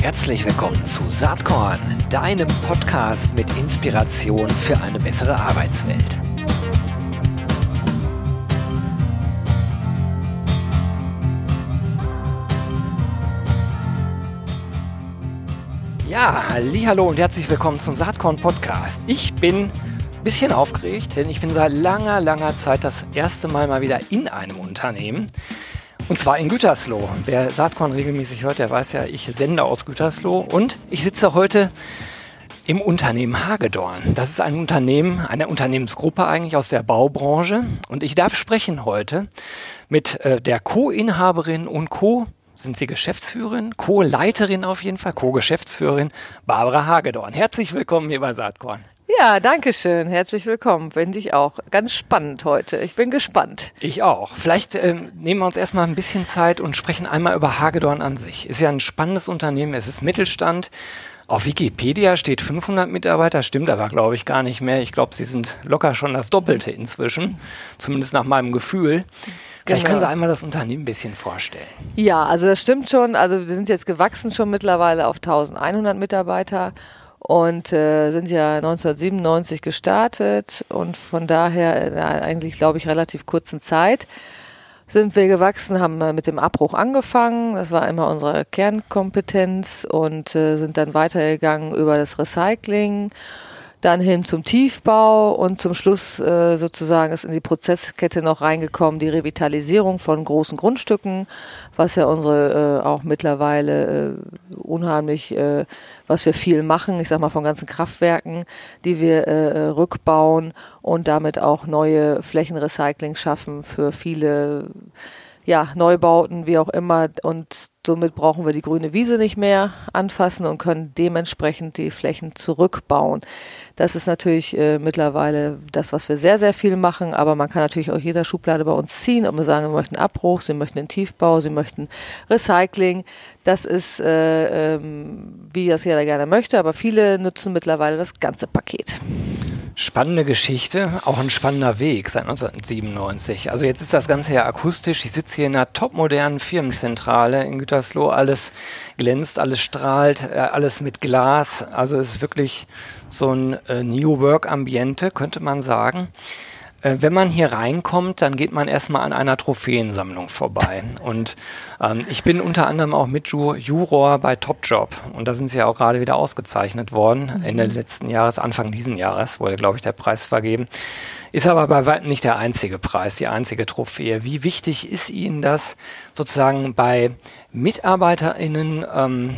Herzlich willkommen zu Saatkorn, deinem Podcast mit Inspiration für eine bessere Arbeitswelt. Ja, hallo und herzlich willkommen zum Saatkorn Podcast. Ich bin ein bisschen aufgeregt, denn ich bin seit langer, langer Zeit das erste Mal mal wieder in einem Unternehmen. Und zwar in Gütersloh. Wer Saatkorn regelmäßig hört, der weiß ja, ich sende aus Gütersloh. Und ich sitze heute im Unternehmen Hagedorn. Das ist ein Unternehmen, eine Unternehmensgruppe eigentlich aus der Baubranche. Und ich darf sprechen heute mit äh, der Co-Inhaberin und Co- sind Sie Geschäftsführerin, Co-Leiterin auf jeden Fall, Co-Geschäftsführerin Barbara Hagedorn. Herzlich willkommen hier bei Saatkorn. Ja, danke schön. Herzlich willkommen. Finde ich auch ganz spannend heute. Ich bin gespannt. Ich auch. Vielleicht ähm, nehmen wir uns erstmal ein bisschen Zeit und sprechen einmal über Hagedorn an sich. Ist ja ein spannendes Unternehmen. Es ist Mittelstand. Auf Wikipedia steht 500 Mitarbeiter, stimmt aber, glaube ich, gar nicht mehr. Ich glaube, sie sind locker schon das Doppelte inzwischen, zumindest nach meinem Gefühl. Vielleicht können Sie genau. einmal das Unternehmen ein bisschen vorstellen. Ja, also das stimmt schon. Also wir sind jetzt gewachsen schon mittlerweile auf 1100 Mitarbeiter und äh, sind ja 1997 gestartet und von daher in einer eigentlich, glaube ich, relativ kurzen Zeit sind wir gewachsen, haben mit dem Abbruch angefangen. Das war immer unsere Kernkompetenz und äh, sind dann weitergegangen über das Recycling dann hin zum Tiefbau und zum Schluss äh, sozusagen ist in die Prozesskette noch reingekommen die Revitalisierung von großen Grundstücken, was ja unsere äh, auch mittlerweile äh, unheimlich, äh, was wir viel machen, ich sag mal von ganzen Kraftwerken, die wir äh, rückbauen und damit auch neue Flächenrecycling schaffen für viele ja, Neubauten, wie auch immer. Und somit brauchen wir die grüne Wiese nicht mehr anfassen und können dementsprechend die Flächen zurückbauen. Das ist natürlich äh, mittlerweile das, was wir sehr, sehr viel machen, aber man kann natürlich auch jeder Schublade bei uns ziehen, ob wir sagen, wir möchten Abbruch, sie möchten den Tiefbau, sie möchten Recycling. Das ist, äh, ähm, wie das jeder gerne möchte, aber viele nutzen mittlerweile das ganze Paket. Spannende Geschichte, auch ein spannender Weg seit 1997. Also jetzt ist das Ganze ja akustisch. Ich sitze hier in einer topmodernen Firmenzentrale in Gütersloh. Alles glänzt, alles strahlt, äh, alles mit Glas. Also es ist wirklich so ein äh, New Work Ambiente, könnte man sagen. Äh, wenn man hier reinkommt, dann geht man erstmal an einer Trophäensammlung vorbei. Und ähm, ich bin unter anderem auch mit Juror bei Top Job. Und da sind sie ja auch gerade wieder ausgezeichnet worden. Mhm. Ende letzten Jahres, Anfang diesen Jahres wurde, glaube ich, der Preis vergeben. Ist aber bei weitem nicht der einzige Preis, die einzige Trophäe. Wie wichtig ist Ihnen das sozusagen bei MitarbeiterInnen ähm,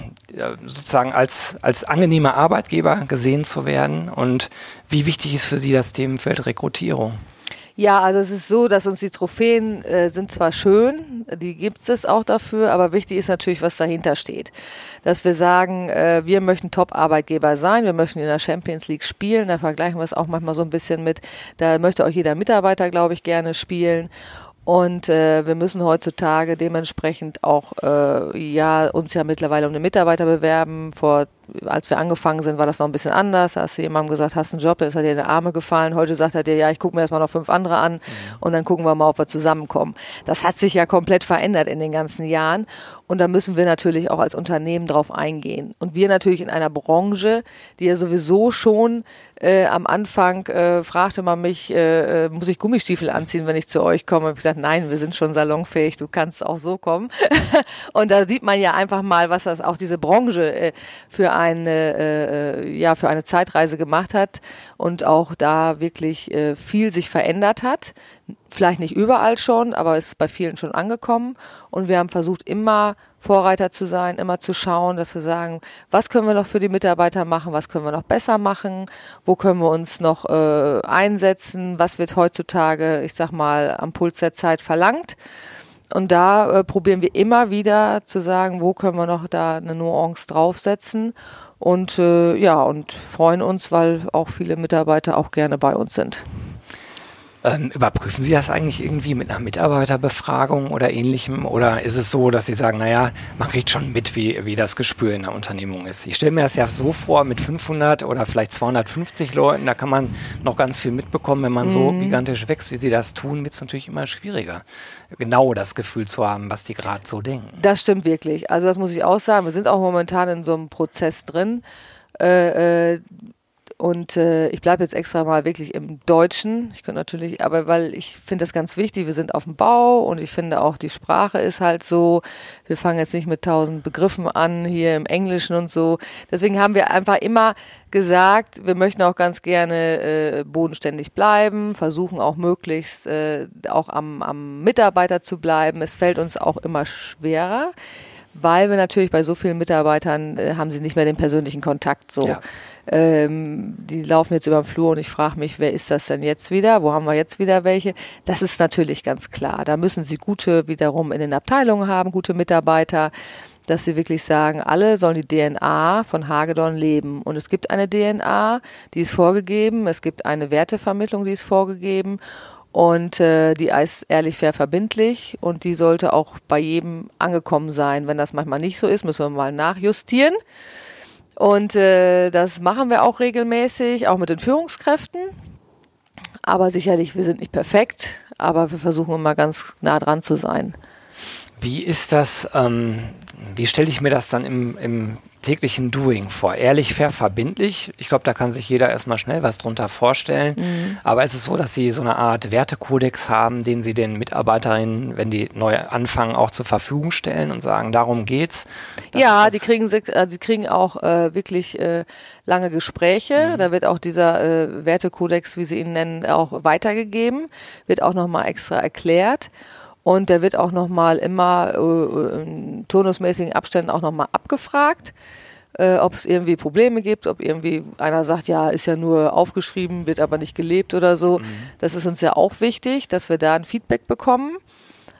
sozusagen als, als angenehmer Arbeitgeber gesehen zu werden? Und wie wichtig ist für Sie das Themenfeld Rekrutierung? Ja, also es ist so, dass uns die Trophäen äh, sind zwar schön, die gibt es auch dafür, aber wichtig ist natürlich, was dahinter steht. Dass wir sagen, äh, wir möchten Top-Arbeitgeber sein, wir möchten in der Champions League spielen, da vergleichen wir es auch manchmal so ein bisschen mit, da möchte auch jeder Mitarbeiter, glaube ich, gerne spielen. Und äh, wir müssen heutzutage dementsprechend auch äh, ja uns ja mittlerweile um den Mitarbeiter bewerben. Vor als wir angefangen sind, war das noch ein bisschen anders. Da hast du jemandem gesagt, hast einen Job, dann ist er dir in die Arme gefallen. Heute sagt er dir, ja, ich gucke mir erstmal noch fünf andere an mhm. und dann gucken wir mal, ob wir zusammenkommen. Das hat sich ja komplett verändert in den ganzen Jahren. Und da müssen wir natürlich auch als Unternehmen drauf eingehen. Und wir natürlich in einer Branche, die ja sowieso schon äh, am Anfang äh, fragte man mich, äh, äh muss ich Gummistiefel anziehen, wenn ich zu euch komme? Ich gesagt, nein, wir sind schon salonfähig, du kannst auch so kommen. und da sieht man ja einfach mal, was das auch diese Branche äh, für eine äh, ja für eine Zeitreise gemacht hat und auch da wirklich äh, viel sich verändert hat. Vielleicht nicht überall schon, aber es ist bei vielen schon angekommen. Und wir haben versucht, immer Vorreiter zu sein, immer zu schauen, dass wir sagen, was können wir noch für die Mitarbeiter machen, was können wir noch besser machen, wo können wir uns noch äh, einsetzen, was wird heutzutage, ich sag mal, am Puls der Zeit verlangt. Und da äh, probieren wir immer wieder zu sagen, wo können wir noch da eine Nuance draufsetzen und äh, ja, und freuen uns, weil auch viele Mitarbeiter auch gerne bei uns sind. Ähm, überprüfen Sie das eigentlich irgendwie mit einer Mitarbeiterbefragung oder ähnlichem? Oder ist es so, dass Sie sagen, naja, man kriegt schon mit, wie, wie das Gespür in der Unternehmung ist? Ich stelle mir das ja so vor, mit 500 oder vielleicht 250 Leuten, da kann man noch ganz viel mitbekommen. Wenn man mhm. so gigantisch wächst, wie Sie das tun, wird es natürlich immer schwieriger, genau das Gefühl zu haben, was die gerade so denken. Das stimmt wirklich. Also das muss ich auch sagen. Wir sind auch momentan in so einem Prozess drin. Äh, äh, und äh, ich bleibe jetzt extra mal wirklich im Deutschen. Ich könnte natürlich, aber weil ich finde das ganz wichtig, wir sind auf dem Bau und ich finde auch die Sprache ist halt so, wir fangen jetzt nicht mit tausend Begriffen an, hier im Englischen und so. Deswegen haben wir einfach immer gesagt, wir möchten auch ganz gerne äh, bodenständig bleiben, versuchen auch möglichst äh, auch am, am Mitarbeiter zu bleiben. Es fällt uns auch immer schwerer, weil wir natürlich bei so vielen Mitarbeitern äh, haben sie nicht mehr den persönlichen Kontakt so. Ja ähm, die laufen jetzt über den Flur und ich frage mich, wer ist das denn jetzt wieder? Wo haben wir jetzt wieder welche? Das ist natürlich ganz klar. Da müssen sie gute wiederum in den Abteilungen haben, gute Mitarbeiter, dass sie wirklich sagen, alle sollen die DNA von Hagedorn leben. Und es gibt eine DNA, die ist vorgegeben, es gibt eine Wertevermittlung, die ist vorgegeben. Und äh, die ist ehrlich fair verbindlich und die sollte auch bei jedem angekommen sein. Wenn das manchmal nicht so ist, müssen wir mal nachjustieren. Und äh, das machen wir auch regelmäßig, auch mit den Führungskräften. Aber sicherlich, wir sind nicht perfekt, aber wir versuchen immer ganz nah dran zu sein. Wie ist das, ähm, wie stelle ich mir das dann im, im täglichen Doing vor? Ehrlich, fair, verbindlich? Ich glaube, da kann sich jeder erstmal schnell was drunter vorstellen. Mhm. Aber ist es so, dass Sie so eine Art Wertekodex haben, den Sie den Mitarbeiterinnen, wenn die neu anfangen, auch zur Verfügung stellen und sagen, darum geht's? Ja, die kriegen, äh, die kriegen auch äh, wirklich äh, lange Gespräche. Mhm. Da wird auch dieser äh, Wertekodex, wie Sie ihn nennen, auch weitergegeben, wird auch nochmal extra erklärt. Und der wird auch nochmal immer äh, in turnusmäßigen Abständen auch nochmal abgefragt, äh, ob es irgendwie Probleme gibt, ob irgendwie einer sagt, ja, ist ja nur aufgeschrieben, wird aber nicht gelebt oder so. Mhm. Das ist uns ja auch wichtig, dass wir da ein Feedback bekommen.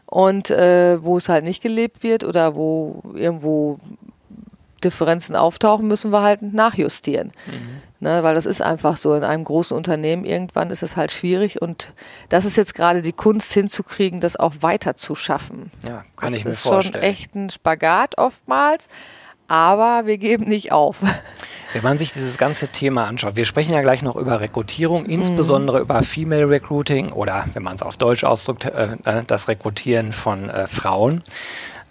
Und äh, wo es halt nicht gelebt wird oder wo irgendwo Differenzen auftauchen, müssen wir halt nachjustieren. Mhm. Ne, weil das ist einfach so. In einem großen Unternehmen irgendwann ist es halt schwierig und das ist jetzt gerade die Kunst hinzukriegen, das auch weiter zu schaffen. Ja, kann das ich mir vorstellen. Das ist schon echt ein Spagat oftmals, aber wir geben nicht auf. Wenn man sich dieses ganze Thema anschaut, wir sprechen ja gleich noch über Rekrutierung, insbesondere mhm. über Female Recruiting oder, wenn man es auf Deutsch ausdrückt, äh, äh, das Rekrutieren von äh, Frauen.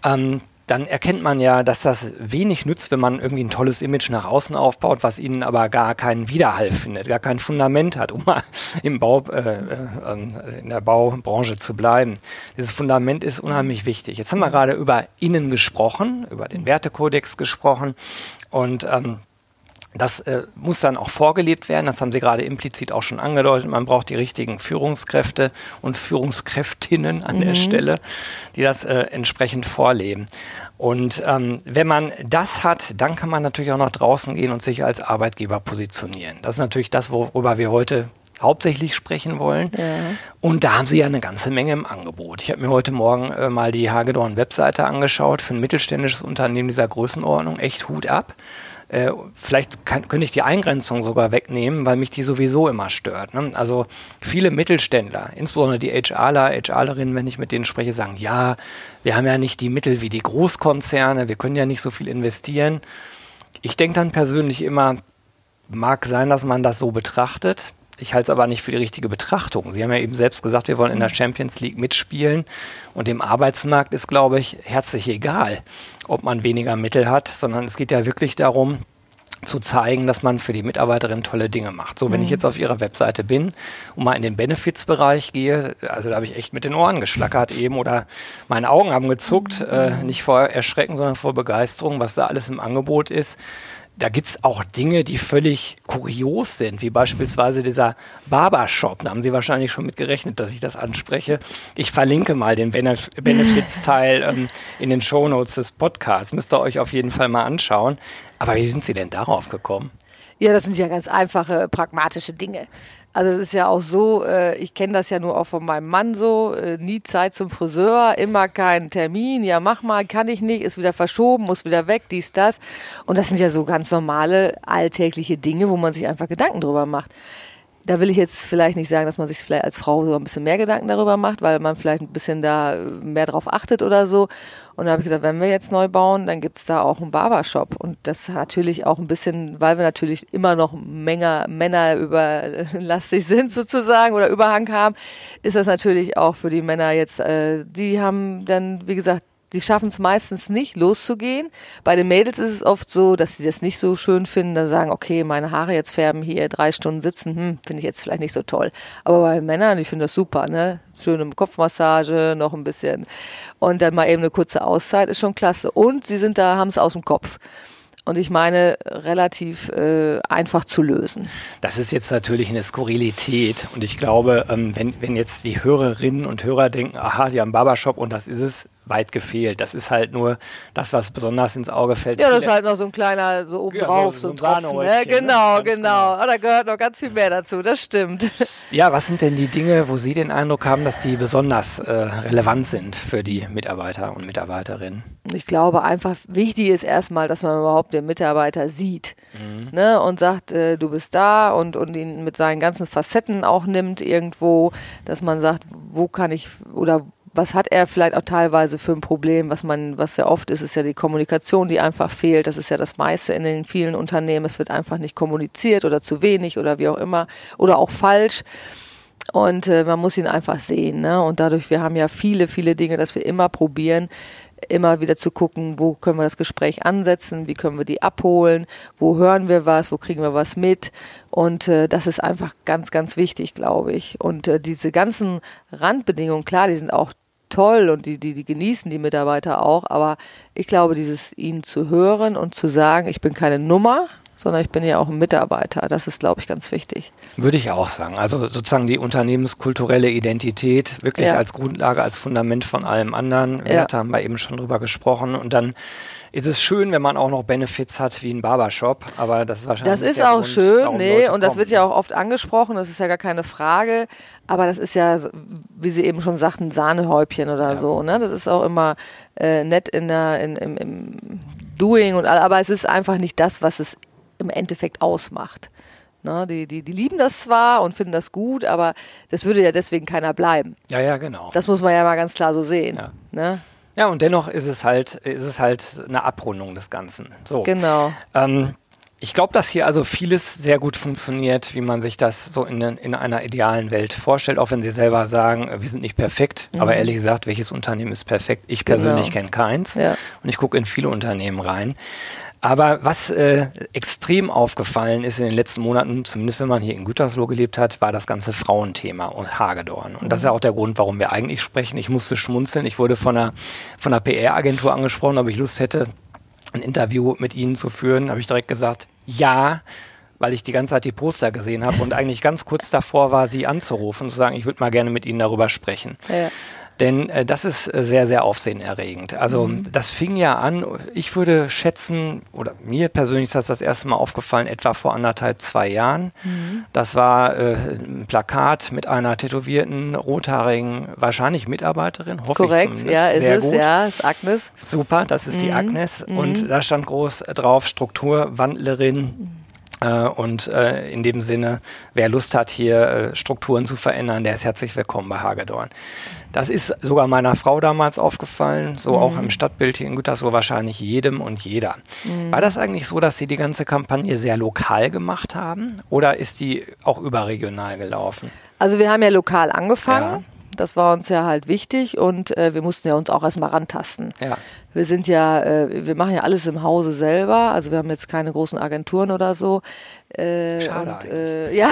Ähm, dann erkennt man ja, dass das wenig nützt, wenn man irgendwie ein tolles Image nach außen aufbaut, was ihnen aber gar keinen Widerhall findet, gar kein Fundament hat, um mal im Bau, äh, äh, in der Baubranche zu bleiben. Dieses Fundament ist unheimlich wichtig. Jetzt haben wir gerade über Innen gesprochen, über den Wertekodex gesprochen und ähm, das äh, muss dann auch vorgelebt werden. Das haben Sie gerade implizit auch schon angedeutet. Man braucht die richtigen Führungskräfte und Führungskräftinnen an mhm. der Stelle, die das äh, entsprechend vorleben. Und ähm, wenn man das hat, dann kann man natürlich auch noch draußen gehen und sich als Arbeitgeber positionieren. Das ist natürlich das, worüber wir heute hauptsächlich sprechen wollen. Ja. Und da haben sie ja eine ganze Menge im Angebot. Ich habe mir heute Morgen äh, mal die Hagedorn-Webseite angeschaut für ein mittelständisches Unternehmen dieser Größenordnung. Echt Hut ab. Äh, vielleicht kann, könnte ich die Eingrenzung sogar wegnehmen, weil mich die sowieso immer stört. Ne? Also viele Mittelständler, insbesondere die HRler, HRlerinnen, wenn ich mit denen spreche, sagen, ja, wir haben ja nicht die Mittel wie die Großkonzerne, wir können ja nicht so viel investieren. Ich denke dann persönlich immer, mag sein, dass man das so betrachtet. Ich halte es aber nicht für die richtige Betrachtung. Sie haben ja eben selbst gesagt, wir wollen in der Champions League mitspielen. Und dem Arbeitsmarkt ist, glaube ich, herzlich egal, ob man weniger Mittel hat, sondern es geht ja wirklich darum, zu zeigen, dass man für die Mitarbeiterin tolle Dinge macht. So, wenn mhm. ich jetzt auf ihrer Webseite bin und mal in den Benefits-Bereich gehe, also da habe ich echt mit den Ohren geschlackert eben oder meine Augen haben gezuckt, mhm. äh, nicht vor Erschrecken, sondern vor Begeisterung, was da alles im Angebot ist da gibt es auch Dinge, die völlig kurios sind, wie beispielsweise dieser Barbershop. Da haben Sie wahrscheinlich schon mit gerechnet, dass ich das anspreche. Ich verlinke mal den Benef Benefits-Teil ähm, in den Shownotes des Podcasts. Müsst ihr euch auf jeden Fall mal anschauen. Aber wie sind Sie denn darauf gekommen? Ja, das sind ja ganz einfache, pragmatische Dinge. Also es ist ja auch so, äh, ich kenne das ja nur auch von meinem Mann so, äh, nie Zeit zum Friseur, immer keinen Termin, ja mach mal, kann ich nicht, ist wieder verschoben, muss wieder weg, dies, das. Und das sind ja so ganz normale, alltägliche Dinge, wo man sich einfach Gedanken drüber macht. Da will ich jetzt vielleicht nicht sagen, dass man sich vielleicht als Frau so ein bisschen mehr Gedanken darüber macht, weil man vielleicht ein bisschen da mehr drauf achtet oder so. Und da habe ich gesagt, wenn wir jetzt neu bauen, dann gibt's da auch einen Barbershop. Und das natürlich auch ein bisschen, weil wir natürlich immer noch Menge, Männer überlastig sind sozusagen oder Überhang haben, ist das natürlich auch für die Männer jetzt, äh, die haben dann, wie gesagt, die schaffen es meistens nicht, loszugehen. Bei den Mädels ist es oft so, dass sie das nicht so schön finden, dann sagen, okay, meine Haare jetzt färben, hier drei Stunden sitzen, hm, finde ich jetzt vielleicht nicht so toll. Aber bei Männern, ich finde das super, ne? Schöne Kopfmassage, noch ein bisschen. Und dann mal eben eine kurze Auszeit ist schon klasse. Und sie sind da, haben es aus dem Kopf und ich meine relativ äh, einfach zu lösen. Das ist jetzt natürlich eine Skurrilität und ich glaube, ähm, wenn, wenn jetzt die Hörerinnen und Hörer denken, aha, die haben Barbershop und das ist es, weit gefehlt. Das ist halt nur das, was besonders ins Auge fällt. Ja, das ist halt noch so ein kleiner, so oben drauf, ja, so, so, ein Tropfen. Ne? Genau, ne? genau. genau. Oh, da gehört noch ganz viel mehr dazu, das stimmt. Ja, was sind denn die Dinge, wo Sie den Eindruck haben, dass die besonders äh, relevant sind für die Mitarbeiter und Mitarbeiterinnen? Ich glaube einfach, wichtig ist erstmal, dass man überhaupt den Mitarbeiter sieht mhm. ne? und sagt, äh, du bist da und, und ihn mit seinen ganzen Facetten auch nimmt irgendwo, dass man sagt, wo kann ich oder was hat er vielleicht auch teilweise für ein Problem, was man, was ja oft ist, ist ja die Kommunikation, die einfach fehlt. Das ist ja das meiste in den vielen Unternehmen. Es wird einfach nicht kommuniziert oder zu wenig oder wie auch immer oder auch falsch. Und äh, man muss ihn einfach sehen. Ne? Und dadurch, wir haben ja viele, viele Dinge, dass wir immer probieren, immer wieder zu gucken, wo können wir das Gespräch ansetzen, wie können wir die abholen, wo hören wir was, wo kriegen wir was mit. Und äh, das ist einfach ganz, ganz wichtig, glaube ich. Und äh, diese ganzen Randbedingungen, klar, die sind auch toll und die, die, die genießen die Mitarbeiter auch, aber ich glaube, dieses ihnen zu hören und zu sagen, ich bin keine Nummer, sondern ich bin ja auch ein Mitarbeiter. Das ist, glaube ich, ganz wichtig. Würde ich auch sagen. Also sozusagen die unternehmenskulturelle Identität wirklich ja. als Grundlage, als Fundament von allem anderen. Ja. Werte haben wir eben schon drüber gesprochen. Und dann ist es schön, wenn man auch noch Benefits hat wie ein Barbershop, aber das ist wahrscheinlich. Das ist auch Grund, schön, nee, und das wird ja auch oft angesprochen, das ist ja gar keine Frage, aber das ist ja, wie Sie eben schon sagten, Sahnehäubchen oder ja. so, ne? Das ist auch immer äh, nett in der, in, im, im Doing und all, aber es ist einfach nicht das, was es im Endeffekt ausmacht. Ne, die, die, die lieben das zwar und finden das gut, aber das würde ja deswegen keiner bleiben. Ja, ja, genau. Das muss man ja mal ganz klar so sehen. Ja. Ne? Ja, und dennoch ist es halt, ist es halt eine Abrundung des Ganzen. So. Genau. Ähm, ich glaube, dass hier also vieles sehr gut funktioniert, wie man sich das so in, in einer idealen Welt vorstellt, auch wenn Sie selber sagen, wir sind nicht perfekt. Mhm. Aber ehrlich gesagt, welches Unternehmen ist perfekt? Ich persönlich genau. kenne keins. Ja. Und ich gucke in viele Unternehmen rein. Aber was äh, extrem aufgefallen ist in den letzten Monaten, zumindest wenn man hier in Gütersloh gelebt hat, war das ganze Frauenthema und Hagedorn. Und das ist ja auch der Grund, warum wir eigentlich sprechen. Ich musste schmunzeln. Ich wurde von einer, von einer PR-Agentur angesprochen, ob ich Lust hätte, ein Interview mit Ihnen zu führen. Habe ich direkt gesagt, ja weil ich die ganze Zeit die Poster gesehen habe und eigentlich ganz kurz davor war, sie anzurufen und zu sagen, ich würde mal gerne mit Ihnen darüber sprechen. Ja. Denn äh, das ist äh, sehr, sehr aufsehenerregend. Also mhm. das fing ja an, ich würde schätzen, oder mir persönlich ist das das erste Mal aufgefallen, etwa vor anderthalb, zwei Jahren. Mhm. Das war äh, ein Plakat mit einer tätowierten, rothaarigen, wahrscheinlich Mitarbeiterin, hoffe Korrekt, ich ja, ist sehr es, gut. ja, ist Agnes. Super, das ist mhm. die Agnes. Und mhm. da stand groß drauf, Strukturwandlerin. Äh, und äh, in dem Sinne, wer Lust hat, hier äh, Strukturen zu verändern, der ist herzlich willkommen bei Hagedorn. Das ist sogar meiner Frau damals aufgefallen, so mhm. auch im Stadtbild hier in Gütersloh wahrscheinlich jedem und jeder. Mhm. War das eigentlich so, dass Sie die ganze Kampagne sehr lokal gemacht haben oder ist die auch überregional gelaufen? Also wir haben ja lokal angefangen. Ja. Das war uns ja halt wichtig und äh, wir mussten ja uns auch erstmal rantasten. Ja. Wir sind ja, äh, wir machen ja alles im Hause selber, also wir haben jetzt keine großen Agenturen oder so. Äh, Schade und, äh, ja.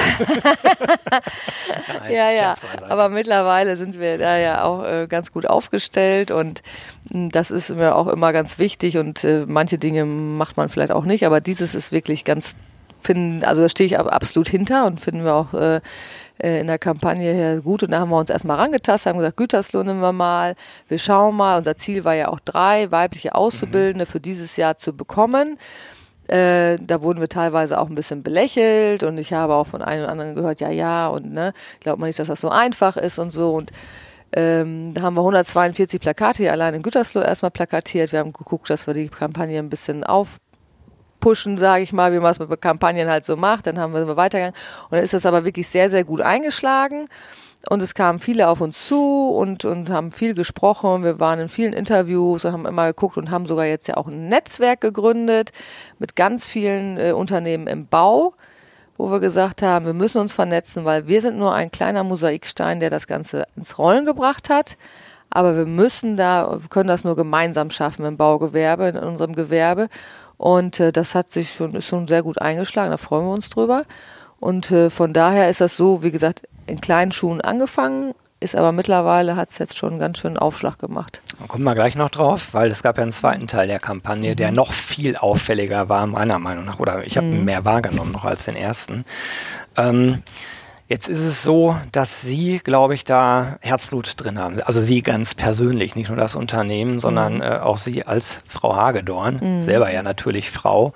Nein, ja, ja. Aber mittlerweile sind wir da ja auch äh, ganz gut aufgestellt und mh, hm, das ist mir auch immer ganz wichtig und äh, manche Dinge macht man vielleicht auch nicht, aber dieses ist wirklich ganz finden, also da stehe ich absolut hinter und finden wir auch äh, äh, in der Kampagne her gut. Und da haben wir uns erstmal rangetastet, haben gesagt, Gütersloh nehmen wir mal, wir schauen mal. Unser Ziel war ja auch drei weibliche Auszubildende mhm. für dieses Jahr zu bekommen. Äh, da wurden wir teilweise auch ein bisschen belächelt und ich habe auch von einem und anderen gehört, ja, ja, und ne, glaubt man nicht, dass das so einfach ist und so. Und ähm, da haben wir 142 Plakate hier allein in Gütersloh erstmal plakatiert. Wir haben geguckt, dass wir die Kampagne ein bisschen auf pushen, sage ich mal, wie man es mit Kampagnen halt so macht. Dann haben wir weitergegangen. Und dann ist das aber wirklich sehr, sehr gut eingeschlagen. Und es kamen viele auf uns zu und, und haben viel gesprochen. Wir waren in vielen Interviews und haben immer geguckt und haben sogar jetzt ja auch ein Netzwerk gegründet mit ganz vielen äh, Unternehmen im Bau, wo wir gesagt haben, wir müssen uns vernetzen, weil wir sind nur ein kleiner Mosaikstein, der das Ganze ins Rollen gebracht hat. Aber wir müssen da, wir können das nur gemeinsam schaffen im Baugewerbe, in unserem Gewerbe. Und äh, das hat sich schon, ist schon sehr gut eingeschlagen, da freuen wir uns drüber. Und äh, von daher ist das so, wie gesagt, in kleinen Schuhen angefangen, ist aber mittlerweile hat es jetzt schon einen ganz schönen Aufschlag gemacht. Kommen wir gleich noch drauf, weil es gab ja einen zweiten Teil der Kampagne, mhm. der noch viel auffälliger war, meiner Meinung nach. Oder ich habe mhm. mehr wahrgenommen noch als den ersten. Ähm, jetzt ist es so, dass Sie, glaube ich, da Herzblut drin haben. Also Sie ganz persönlich, nicht nur das Unternehmen, sondern mhm. äh, auch Sie als Frau Hagedorn, mhm. selber ja natürlich Frau.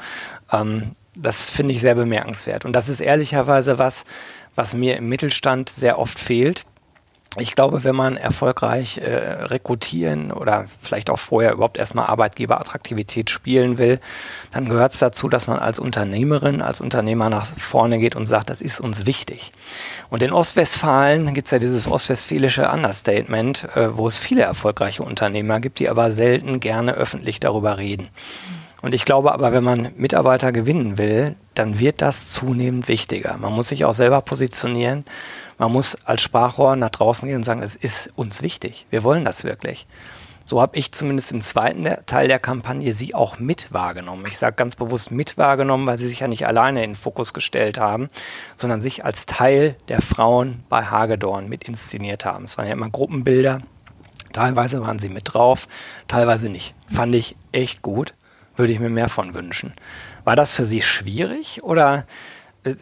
Ähm, das finde ich sehr bemerkenswert. Und das ist ehrlicherweise was, was mir im Mittelstand sehr oft fehlt. Ich glaube, wenn man erfolgreich äh, rekrutieren oder vielleicht auch vorher überhaupt erstmal Arbeitgeberattraktivität spielen will, dann gehört es dazu, dass man als Unternehmerin, als Unternehmer nach vorne geht und sagt, das ist uns wichtig. Und in Ostwestfalen gibt es ja dieses ostwestfälische Understatement, äh, wo es viele erfolgreiche Unternehmer gibt, die aber selten gerne öffentlich darüber reden. Und ich glaube aber, wenn man Mitarbeiter gewinnen will, dann wird das zunehmend wichtiger. Man muss sich auch selber positionieren. Man muss als Sprachrohr nach draußen gehen und sagen, es ist uns wichtig. Wir wollen das wirklich. So habe ich zumindest im zweiten Teil der Kampagne sie auch mit wahrgenommen. Ich sage ganz bewusst mit wahrgenommen, weil sie sich ja nicht alleine in den Fokus gestellt haben, sondern sich als Teil der Frauen bei Hagedorn mit inszeniert haben. Es waren ja immer Gruppenbilder. Teilweise waren sie mit drauf, teilweise nicht. Fand ich echt gut würde ich mir mehr von wünschen. War das für Sie schwierig oder äh,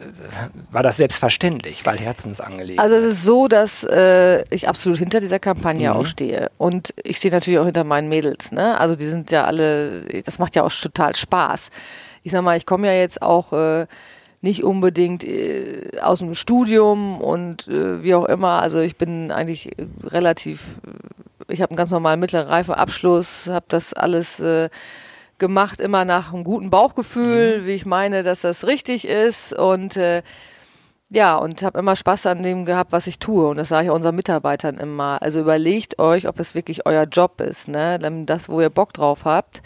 war das selbstverständlich, weil Herzensangelegenheit? Also es ist so, dass äh, ich absolut hinter dieser Kampagne mhm. auch stehe. Und ich stehe natürlich auch hinter meinen Mädels. Ne? Also die sind ja alle, das macht ja auch total Spaß. Ich sag mal, ich komme ja jetzt auch äh, nicht unbedingt äh, aus dem Studium und äh, wie auch immer. Also ich bin eigentlich relativ, ich habe einen ganz normalen mittleren Reifeabschluss, habe das alles äh, gemacht, immer nach einem guten Bauchgefühl, mhm. wie ich meine, dass das richtig ist und äh, ja, und habe immer Spaß an dem gehabt, was ich tue. Und das sage ich auch unseren Mitarbeitern immer. Also überlegt euch, ob es wirklich euer Job ist, ne? Das, wo ihr Bock drauf habt.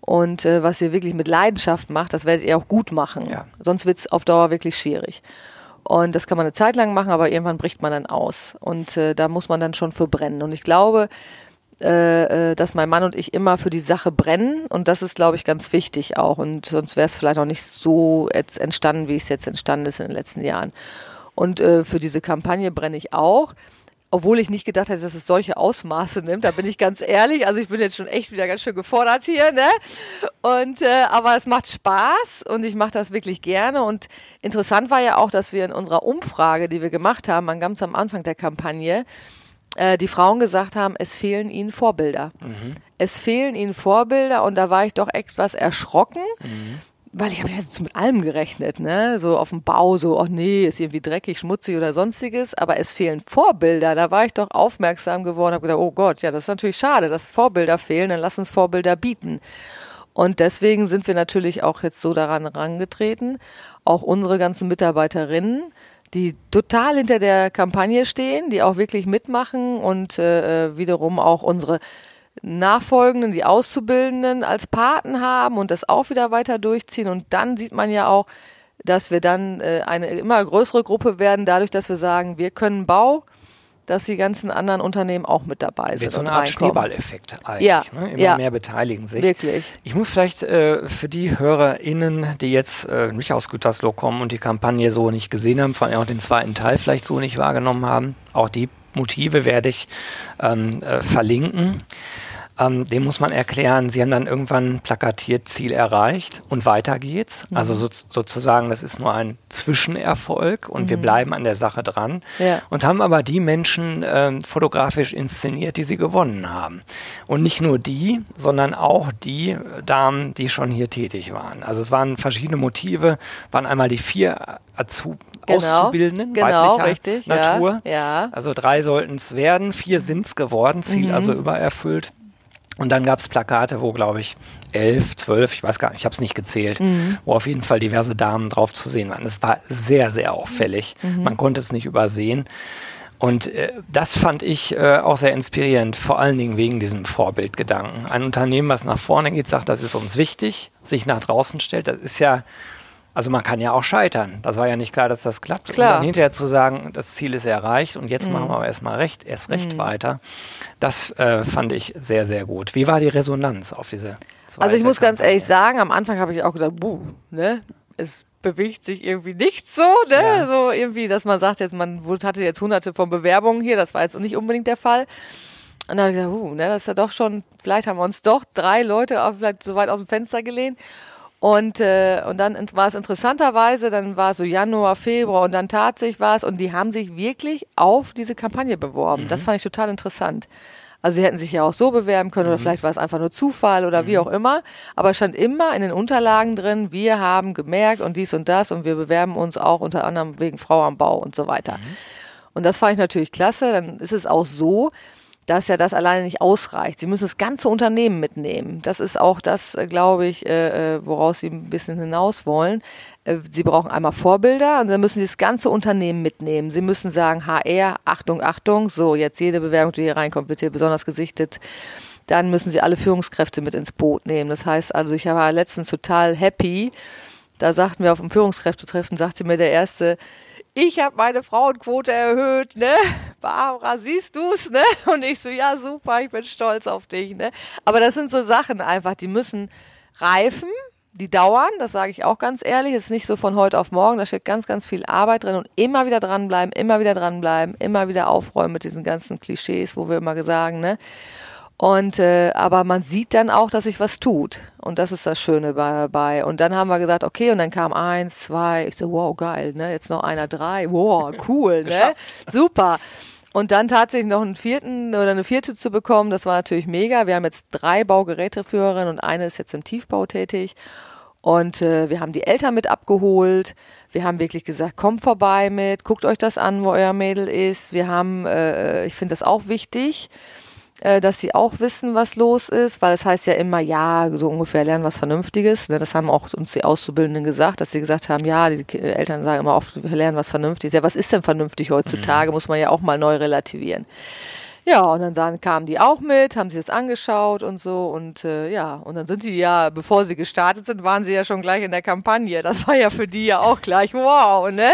Und äh, was ihr wirklich mit Leidenschaft macht, das werdet ihr auch gut machen. Ja. Sonst wird's auf Dauer wirklich schwierig. Und das kann man eine Zeit lang machen, aber irgendwann bricht man dann aus. Und äh, da muss man dann schon für brennen. Und ich glaube, äh, äh, dass mein Mann und ich immer für die Sache brennen und das ist, glaube ich, ganz wichtig auch und sonst wäre es vielleicht auch nicht so jetzt entstanden, wie es jetzt entstanden ist in den letzten Jahren. Und äh, für diese Kampagne brenne ich auch obwohl ich nicht gedacht hätte, dass es solche Ausmaße nimmt. Da bin ich ganz ehrlich. Also ich bin jetzt schon echt wieder ganz schön gefordert hier, ne? Und äh, aber es macht Spaß und ich mache das wirklich gerne. Und interessant war ja auch, dass wir in unserer Umfrage, die wir gemacht haben, ganz am Anfang der Kampagne, äh, die Frauen gesagt haben, es fehlen ihnen Vorbilder. Mhm. Es fehlen ihnen Vorbilder und da war ich doch etwas erschrocken. Mhm. Weil ich habe ja jetzt mit allem gerechnet, ne? So auf dem Bau, so, oh nee, ist irgendwie dreckig, schmutzig oder sonstiges. Aber es fehlen Vorbilder. Da war ich doch aufmerksam geworden, habe gedacht, oh Gott, ja, das ist natürlich schade, dass Vorbilder fehlen. Dann lass uns Vorbilder bieten. Und deswegen sind wir natürlich auch jetzt so daran herangetreten, auch unsere ganzen Mitarbeiterinnen die total hinter der Kampagne stehen, die auch wirklich mitmachen und äh, äh, wiederum auch unsere Nachfolgenden, die Auszubildenden als Paten haben und das auch wieder weiter durchziehen. Und dann sieht man ja auch, dass wir dann äh, eine immer größere Gruppe werden, dadurch, dass wir sagen, wir können Bau, dass die ganzen anderen Unternehmen auch mit dabei sind. Wird so eine Art Schneeballeffekt eigentlich. Ja, ne? Immer ja, mehr beteiligen sich. Wirklich. Ich muss vielleicht äh, für die HörerInnen, die jetzt äh, nicht aus Gütersloh kommen und die Kampagne so nicht gesehen haben, vor allem auch den zweiten Teil vielleicht so nicht wahrgenommen haben, auch die Motive werde ich ähm, äh, verlinken. Ähm, dem muss man erklären, sie haben dann irgendwann plakatiert Ziel erreicht und weiter geht's. Mhm. Also so, sozusagen, das ist nur ein Zwischenerfolg und mhm. wir bleiben an der Sache dran. Ja. Und haben aber die Menschen ähm, fotografisch inszeniert, die sie gewonnen haben. Und nicht nur die, sondern auch die Damen, die schon hier tätig waren. Also es waren verschiedene Motive, waren einmal die vier Azub genau. Auszubildenden genau, richtig, Natur. Ja, ja. Also drei sollten es werden, vier sind es geworden, Ziel mhm. also übererfüllt. Und dann gab es Plakate, wo, glaube ich, elf, zwölf, ich weiß gar nicht, ich habe es nicht gezählt, mhm. wo auf jeden Fall diverse Damen drauf zu sehen waren. Es war sehr, sehr auffällig. Mhm. Man konnte es nicht übersehen. Und äh, das fand ich äh, auch sehr inspirierend, vor allen Dingen wegen diesem Vorbildgedanken. Ein Unternehmen, was nach vorne geht, sagt, das ist uns wichtig, sich nach draußen stellt, das ist ja also man kann ja auch scheitern. Das war ja nicht klar, dass das klappt. Klar. Und dann hinterher zu sagen, das Ziel ist erreicht und jetzt mhm. machen wir aber erstmal recht, erst recht mhm. weiter. Das äh, fand ich sehr, sehr gut. Wie war die Resonanz auf diese zweite Also ich muss Kampagne? ganz ehrlich sagen, am Anfang habe ich auch gedacht, buh, ne? Es bewegt sich irgendwie nicht so, ne? Ja. So irgendwie, dass man sagt, jetzt man hatte jetzt hunderte von Bewerbungen hier, das war jetzt nicht unbedingt der Fall. Und dann habe ich gesagt, uh, ne, das ist ja doch schon, vielleicht haben wir uns doch drei Leute auf, vielleicht so weit aus dem Fenster gelehnt. Und, äh, und dann war es interessanterweise, dann war es so Januar, Februar und dann tat sich was und die haben sich wirklich auf diese Kampagne beworben. Mhm. Das fand ich total interessant. Also sie hätten sich ja auch so bewerben können mhm. oder vielleicht war es einfach nur Zufall oder mhm. wie auch immer. Aber es stand immer in den Unterlagen drin, wir haben gemerkt und dies und das und wir bewerben uns auch unter anderem wegen Frau am Bau und so weiter. Mhm. Und das fand ich natürlich klasse. Dann ist es auch so, dass ja das alleine nicht ausreicht. Sie müssen das ganze Unternehmen mitnehmen. Das ist auch das, äh, glaube ich, äh, äh, woraus Sie ein bisschen hinaus wollen. Sie brauchen einmal Vorbilder und dann müssen Sie das ganze Unternehmen mitnehmen. Sie müssen sagen, HR, Achtung, Achtung, so, jetzt jede Bewerbung, die hier reinkommt, wird hier besonders gesichtet. Dann müssen Sie alle Führungskräfte mit ins Boot nehmen. Das heißt also, ich war letztens total happy. Da sagten wir auf dem Führungskräftetreffen, sagte mir der erste, ich habe meine Frauenquote erhöht, ne? Barbara, siehst du's, ne? Und ich so, ja, super, ich bin stolz auf dich, ne? Aber das sind so Sachen einfach, die müssen reifen, die dauern, das sage ich auch ganz ehrlich, es ist nicht so von heute auf morgen, da steht ganz, ganz viel Arbeit drin und immer wieder dranbleiben, immer wieder dranbleiben, immer wieder aufräumen mit diesen ganzen Klischees, wo wir immer sagen, ne? Und äh, aber man sieht dann auch, dass sich was tut. Und das ist das Schöne dabei. Und dann haben wir gesagt, okay, und dann kam eins, zwei, ich so, wow, geil, ne? Jetzt noch einer, drei, wow, cool, ne? Super. Und dann tatsächlich noch einen vierten oder eine vierte zu bekommen, das war natürlich mega. Wir haben jetzt drei Baugeräteführerinnen und eine ist jetzt im Tiefbau tätig. Und äh, wir haben die Eltern mit abgeholt. Wir haben wirklich gesagt, kommt vorbei mit, guckt euch das an, wo euer Mädel ist. Wir haben, äh, ich finde das auch wichtig äh, dass sie auch wissen, was los ist, weil es heißt ja immer, ja, so ungefähr lernen was Vernünftiges. Ne? Das haben auch uns die Auszubildenden gesagt, dass sie gesagt haben, ja, die Eltern sagen immer oft, wir lernen was Vernünftiges. Ja, was ist denn vernünftig heutzutage? Mhm. Muss man ja auch mal neu relativieren. Ja, und dann sahen, kamen die auch mit, haben sich das angeschaut und so und äh, ja, und dann sind die ja, bevor sie gestartet sind, waren sie ja schon gleich in der Kampagne. Das war ja für die ja auch gleich, wow, ne?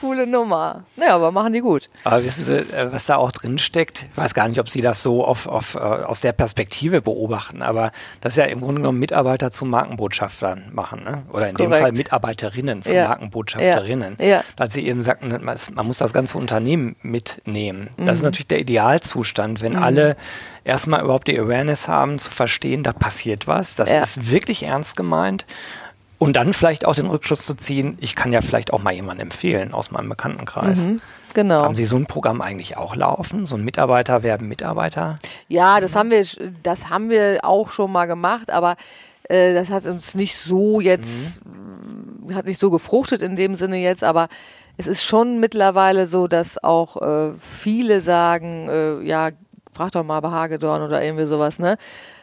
Coole Nummer. Naja, aber machen die gut. Aber wissen Sie, äh, was da auch drin steckt? Ich weiß gar nicht, ob Sie das so auf, auf, äh, aus der Perspektive beobachten, aber das ist ja im Grunde genommen Mitarbeiter zu Markenbotschaftern machen, ne? Oder in Korrekt. dem Fall Mitarbeiterinnen zu ja. Markenbotschafterinnen. Ja. Ja. Weil Sie eben sagten, man muss das ganze Unternehmen mitnehmen. Das mhm. ist natürlich der Idealzustand Zustand, wenn mhm. alle erstmal überhaupt die Awareness haben, zu verstehen, da passiert was, das ja. ist wirklich ernst gemeint. Und dann vielleicht auch den Rückschluss zu ziehen, ich kann ja vielleicht auch mal jemanden empfehlen aus meinem Bekanntenkreis. Mhm, genau. Haben Sie so ein Programm eigentlich auch laufen? So ein Mitarbeiter werben Mitarbeiter? Ja, das haben wir, das haben wir auch schon mal gemacht, aber äh, das hat uns nicht so jetzt, mhm. hat nicht so gefruchtet in dem Sinne jetzt, aber es ist schon mittlerweile so, dass auch äh, viele sagen, äh, ja, frag doch mal bei Hagedorn oder irgendwie sowas, ne?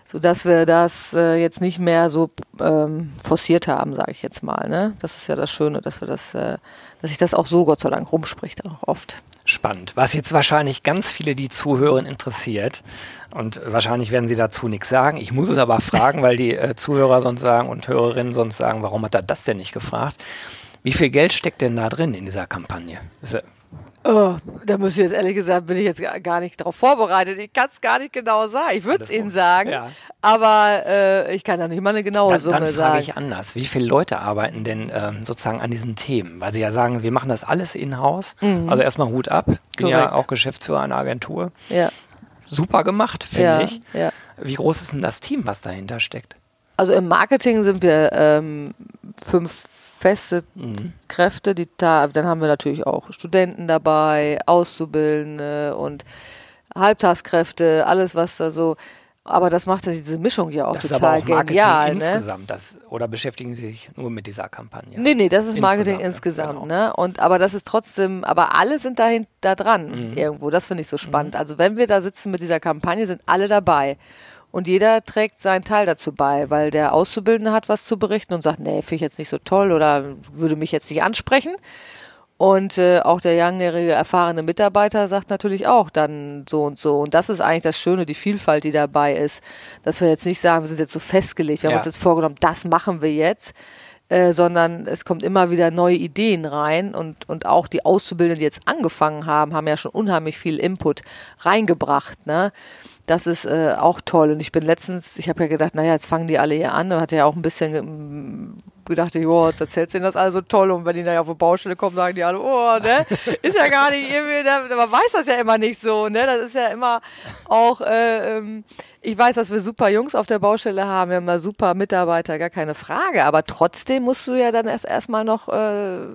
So dass wir das äh, jetzt nicht mehr so ähm, forciert haben, sage ich jetzt mal. Ne? Das ist ja das Schöne, dass wir das, äh, dass sich das auch so Gott sei Dank rumspricht, auch oft. Spannend. Was jetzt wahrscheinlich ganz viele, die zuhören, interessiert. Und wahrscheinlich werden sie dazu nichts sagen. Ich muss es aber fragen, weil die äh, Zuhörer sonst sagen und Hörerinnen sonst sagen, warum hat er das denn nicht gefragt? Wie viel Geld steckt denn da drin in dieser Kampagne? Oh, da muss ich jetzt ehrlich gesagt, bin ich jetzt gar nicht darauf vorbereitet. Ich kann es gar nicht genau sagen. Ich würde es Ihnen sagen, ja. aber äh, ich kann da nicht mal eine genaue dann, Summe dann sagen. Dann frage ich anders. Wie viele Leute arbeiten denn ähm, sozusagen an diesen Themen? Weil Sie ja sagen, wir machen das alles in-house. Mhm. Also erstmal Hut ab. Bin Korrekt. ja auch Geschäftsführer einer Agentur. Ja. Super gemacht, finde ja, ich. Ja. Wie groß ist denn das Team, was dahinter steckt? Also im Marketing sind wir ähm, fünf feste mhm. Kräfte, die da, dann haben wir natürlich auch Studenten dabei, Auszubildende und Halbtagskräfte, alles was da so aber das macht diese Mischung ja auch das total ist aber auch genial. Ne? Insgesamt, das, oder beschäftigen Sie sich nur mit dieser Kampagne? Nee, nee, das ist Marketing insgesamt, insgesamt genau. ne? Und aber das ist trotzdem, aber alle sind dahin, da dran mhm. irgendwo. Das finde ich so spannend. Mhm. Also wenn wir da sitzen mit dieser Kampagne, sind alle dabei. Und jeder trägt seinen Teil dazu bei, weil der Auszubildende hat was zu berichten und sagt, nee, finde ich jetzt nicht so toll oder würde mich jetzt nicht ansprechen. Und äh, auch der langjährige erfahrene Mitarbeiter sagt natürlich auch dann so und so. Und das ist eigentlich das Schöne, die Vielfalt, die dabei ist. Dass wir jetzt nicht sagen, wir sind jetzt so festgelegt, wir ja. haben uns jetzt vorgenommen, das machen wir jetzt. Äh, sondern es kommt immer wieder neue Ideen rein und, und auch die Auszubildenden, die jetzt angefangen haben, haben ja schon unheimlich viel Input reingebracht. Ne? Das ist äh, auch toll. Und ich bin letztens, ich habe ja gedacht, naja, jetzt fangen die alle hier an. Und hatte ja auch ein bisschen gedacht, jo, jetzt erzählt ihnen das alles so toll und wenn die dann auf eine Baustelle kommen, sagen die alle, oh, ne, ist ja gar nicht irgendwie, ne, man weiß das ja immer nicht so, ne, das ist ja immer auch, äh, ähm, ich weiß, dass wir super Jungs auf der Baustelle haben, wir haben mal super Mitarbeiter, gar keine Frage, aber trotzdem musst du ja dann erst erstmal noch äh,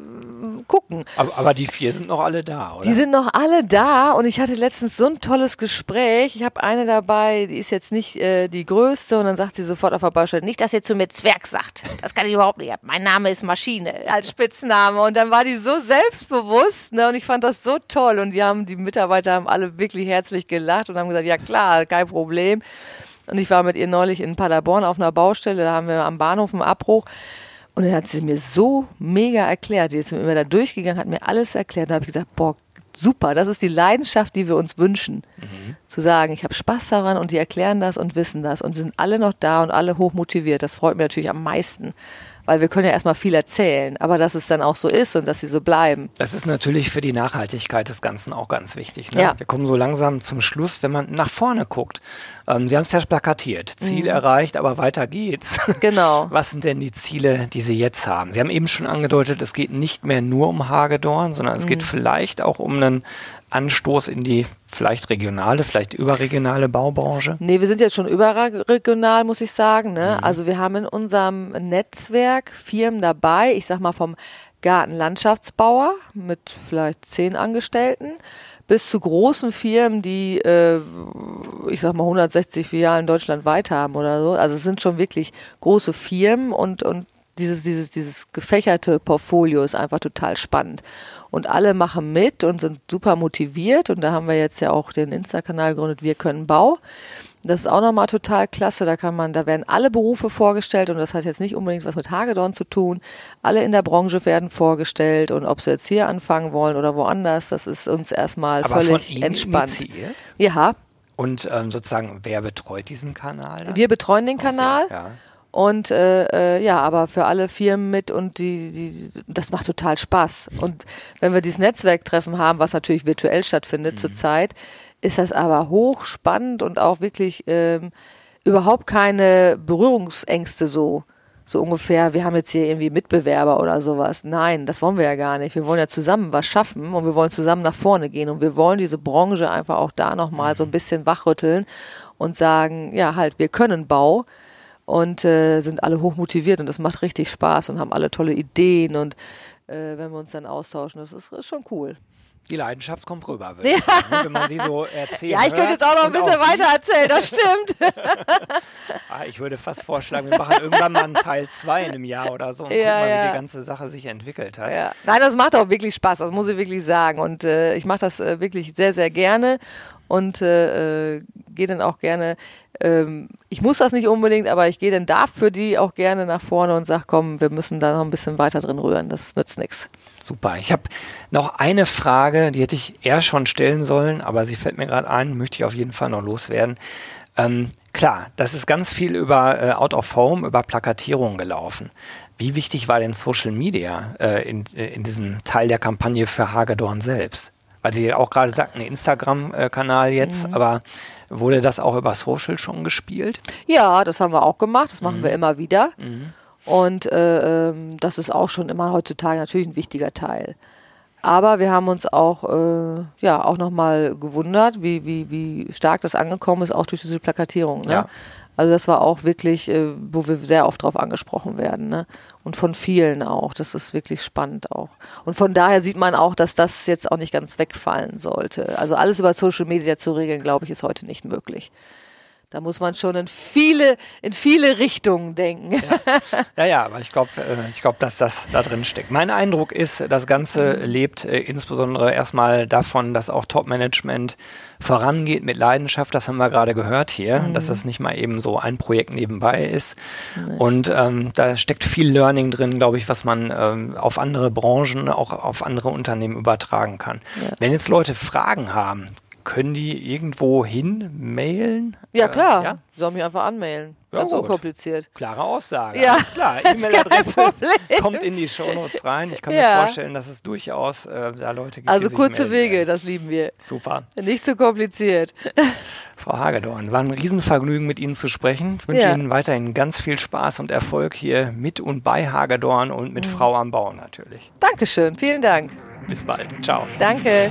gucken. Aber, aber, die vier sind noch alle da, oder? Die sind noch alle da und ich hatte letztens so ein tolles Gespräch. Ich habe eine dabei, die ist jetzt nicht äh, die größte und dann sagt sie sofort auf der Baustelle, nicht, dass ihr zu mir Zwerg sagt. Das kann ich überhaupt nicht. Mein Name ist Maschine als Spitzname und dann war die so selbstbewusst ne, und ich fand das so toll und die haben die Mitarbeiter haben alle wirklich herzlich gelacht und haben gesagt, ja klar, kein Problem. Und ich war mit ihr neulich in Paderborn auf einer Baustelle, da haben wir am Bahnhof einen Abbruch. Und dann hat sie mir so mega erklärt. Die ist mir immer da durchgegangen, hat mir alles erklärt. Da habe ich gesagt, boah, super, das ist die Leidenschaft, die wir uns wünschen. Mhm. Zu sagen, ich habe Spaß daran und die erklären das und wissen das und sind alle noch da und alle hoch motiviert. Das freut mich natürlich am meisten weil wir können ja erstmal viel erzählen, aber dass es dann auch so ist und dass sie so bleiben. Das ist natürlich für die Nachhaltigkeit des Ganzen auch ganz wichtig. Ne? Ja. Wir kommen so langsam zum Schluss, wenn man nach vorne guckt. Ähm, sie haben es ja plakatiert, Ziel mhm. erreicht, aber weiter geht's. Genau. Was sind denn die Ziele, die Sie jetzt haben? Sie haben eben schon angedeutet, es geht nicht mehr nur um Hagedorn, sondern es mhm. geht vielleicht auch um einen Anstoß in die vielleicht regionale, vielleicht überregionale Baubranche? Nee, wir sind jetzt schon überregional, muss ich sagen. Ne? Mhm. Also wir haben in unserem Netzwerk Firmen dabei, ich sag mal vom Gartenlandschaftsbauer mit vielleicht zehn Angestellten bis zu großen Firmen, die, äh, ich sag mal, 160 Filialen deutschlandweit haben oder so. Also es sind schon wirklich große Firmen und, und dieses, dieses, dieses gefächerte Portfolio ist einfach total spannend und alle machen mit und sind super motiviert. Und da haben wir jetzt ja auch den Insta-Kanal gegründet, Wir können Bau. Das ist auch nochmal total klasse. Da kann man, da werden alle Berufe vorgestellt und das hat jetzt nicht unbedingt was mit Hagedorn zu tun. Alle in der Branche werden vorgestellt und ob sie jetzt hier anfangen wollen oder woanders, das ist uns erstmal Aber völlig entspannt. Initiiert? Ja. Und ähm, sozusagen, wer betreut diesen Kanal? Dann? Wir betreuen den Kanal. So, ja. Und äh, äh, ja, aber für alle Firmen mit und die, die, das macht total Spaß. Und wenn wir dieses Netzwerktreffen haben, was natürlich virtuell stattfindet mhm. zurzeit, ist das aber hochspannend und auch wirklich ähm, überhaupt keine Berührungsängste so. So ungefähr, wir haben jetzt hier irgendwie Mitbewerber oder sowas. Nein, das wollen wir ja gar nicht. Wir wollen ja zusammen was schaffen und wir wollen zusammen nach vorne gehen und wir wollen diese Branche einfach auch da nochmal so ein mhm. bisschen wachrütteln und sagen, ja, halt, wir können Bau und äh, sind alle hoch motiviert und das macht richtig Spaß und haben alle tolle Ideen und äh, wenn wir uns dann austauschen, das ist, ist schon cool. Die Leidenschaft kommt rüber, ja. sagen, ne? wenn man sie so erzählt. Ja, ich könnte jetzt auch noch ein bisschen weiter erzählen, das stimmt. ah, ich würde fast vorschlagen, wir machen irgendwann mal einen Teil 2 in einem Jahr oder so und ja, gucken mal, ja. wie die ganze Sache sich entwickelt hat. Ja. Nein, das macht auch wirklich Spaß, das muss ich wirklich sagen. Und äh, ich mache das äh, wirklich sehr, sehr gerne und äh, äh gehe dann auch gerne ähm, ich muss das nicht unbedingt, aber ich gehe dann dafür die auch gerne nach vorne und sage, komm, wir müssen da noch ein bisschen weiter drin rühren. Das nützt nichts. Super. Ich habe noch eine Frage, die hätte ich eher schon stellen sollen, aber sie fällt mir gerade ein, möchte ich auf jeden Fall noch loswerden. Ähm, klar, das ist ganz viel über äh, Out of Home, über Plakatierung gelaufen. Wie wichtig war denn Social Media äh, in, äh, in diesem Teil der Kampagne für Hagedorn selbst? Weil Sie auch gerade sagten, Instagram-Kanal jetzt, mhm. aber Wurde das auch über Social schon gespielt? Ja, das haben wir auch gemacht. Das machen mhm. wir immer wieder. Mhm. Und äh, ähm, das ist auch schon immer heutzutage natürlich ein wichtiger Teil. Aber wir haben uns auch, äh, ja, auch nochmal gewundert, wie, wie, wie stark das angekommen ist, auch durch diese Plakatierung. Ne? Ja. Also das war auch wirklich, äh, wo wir sehr oft drauf angesprochen werden. Ne? Und von vielen auch. Das ist wirklich spannend auch. Und von daher sieht man auch, dass das jetzt auch nicht ganz wegfallen sollte. Also alles über Social Media zu regeln, glaube ich, ist heute nicht möglich. Da muss man schon in viele, in viele Richtungen denken. Ja, ja, ja aber ich glaube, äh, ich glaube, dass das da drin steckt. Mein Eindruck ist, das Ganze mhm. lebt äh, insbesondere erstmal davon, dass auch Top-Management vorangeht mit Leidenschaft. Das haben wir gerade gehört hier, mhm. dass das nicht mal eben so ein Projekt nebenbei ist. Nee. Und ähm, da steckt viel Learning drin, glaube ich, was man ähm, auf andere Branchen, auch auf andere Unternehmen übertragen kann. Ja. Wenn jetzt Leute Fragen haben, können die irgendwo hin mailen? Ja, äh, klar. Äh, ja? Sollen mich einfach anmailen. Ganz ja, unkompliziert. Klare Aussage. Ja, alles klar. E-Mail-Adresse kommt in die Shownotes rein. Ich kann ja. mir vorstellen, dass es durchaus äh, da Leute gibt. Also kurze Wege, werden. das lieben wir. Super. Nicht zu kompliziert. Frau Hagedorn, war ein Riesenvergnügen, mit Ihnen zu sprechen. Ich wünsche ja. Ihnen weiterhin ganz viel Spaß und Erfolg hier mit und bei Hagedorn und mit mhm. Frau am Bau natürlich. Dankeschön, vielen Dank. Bis bald. Ciao. Danke.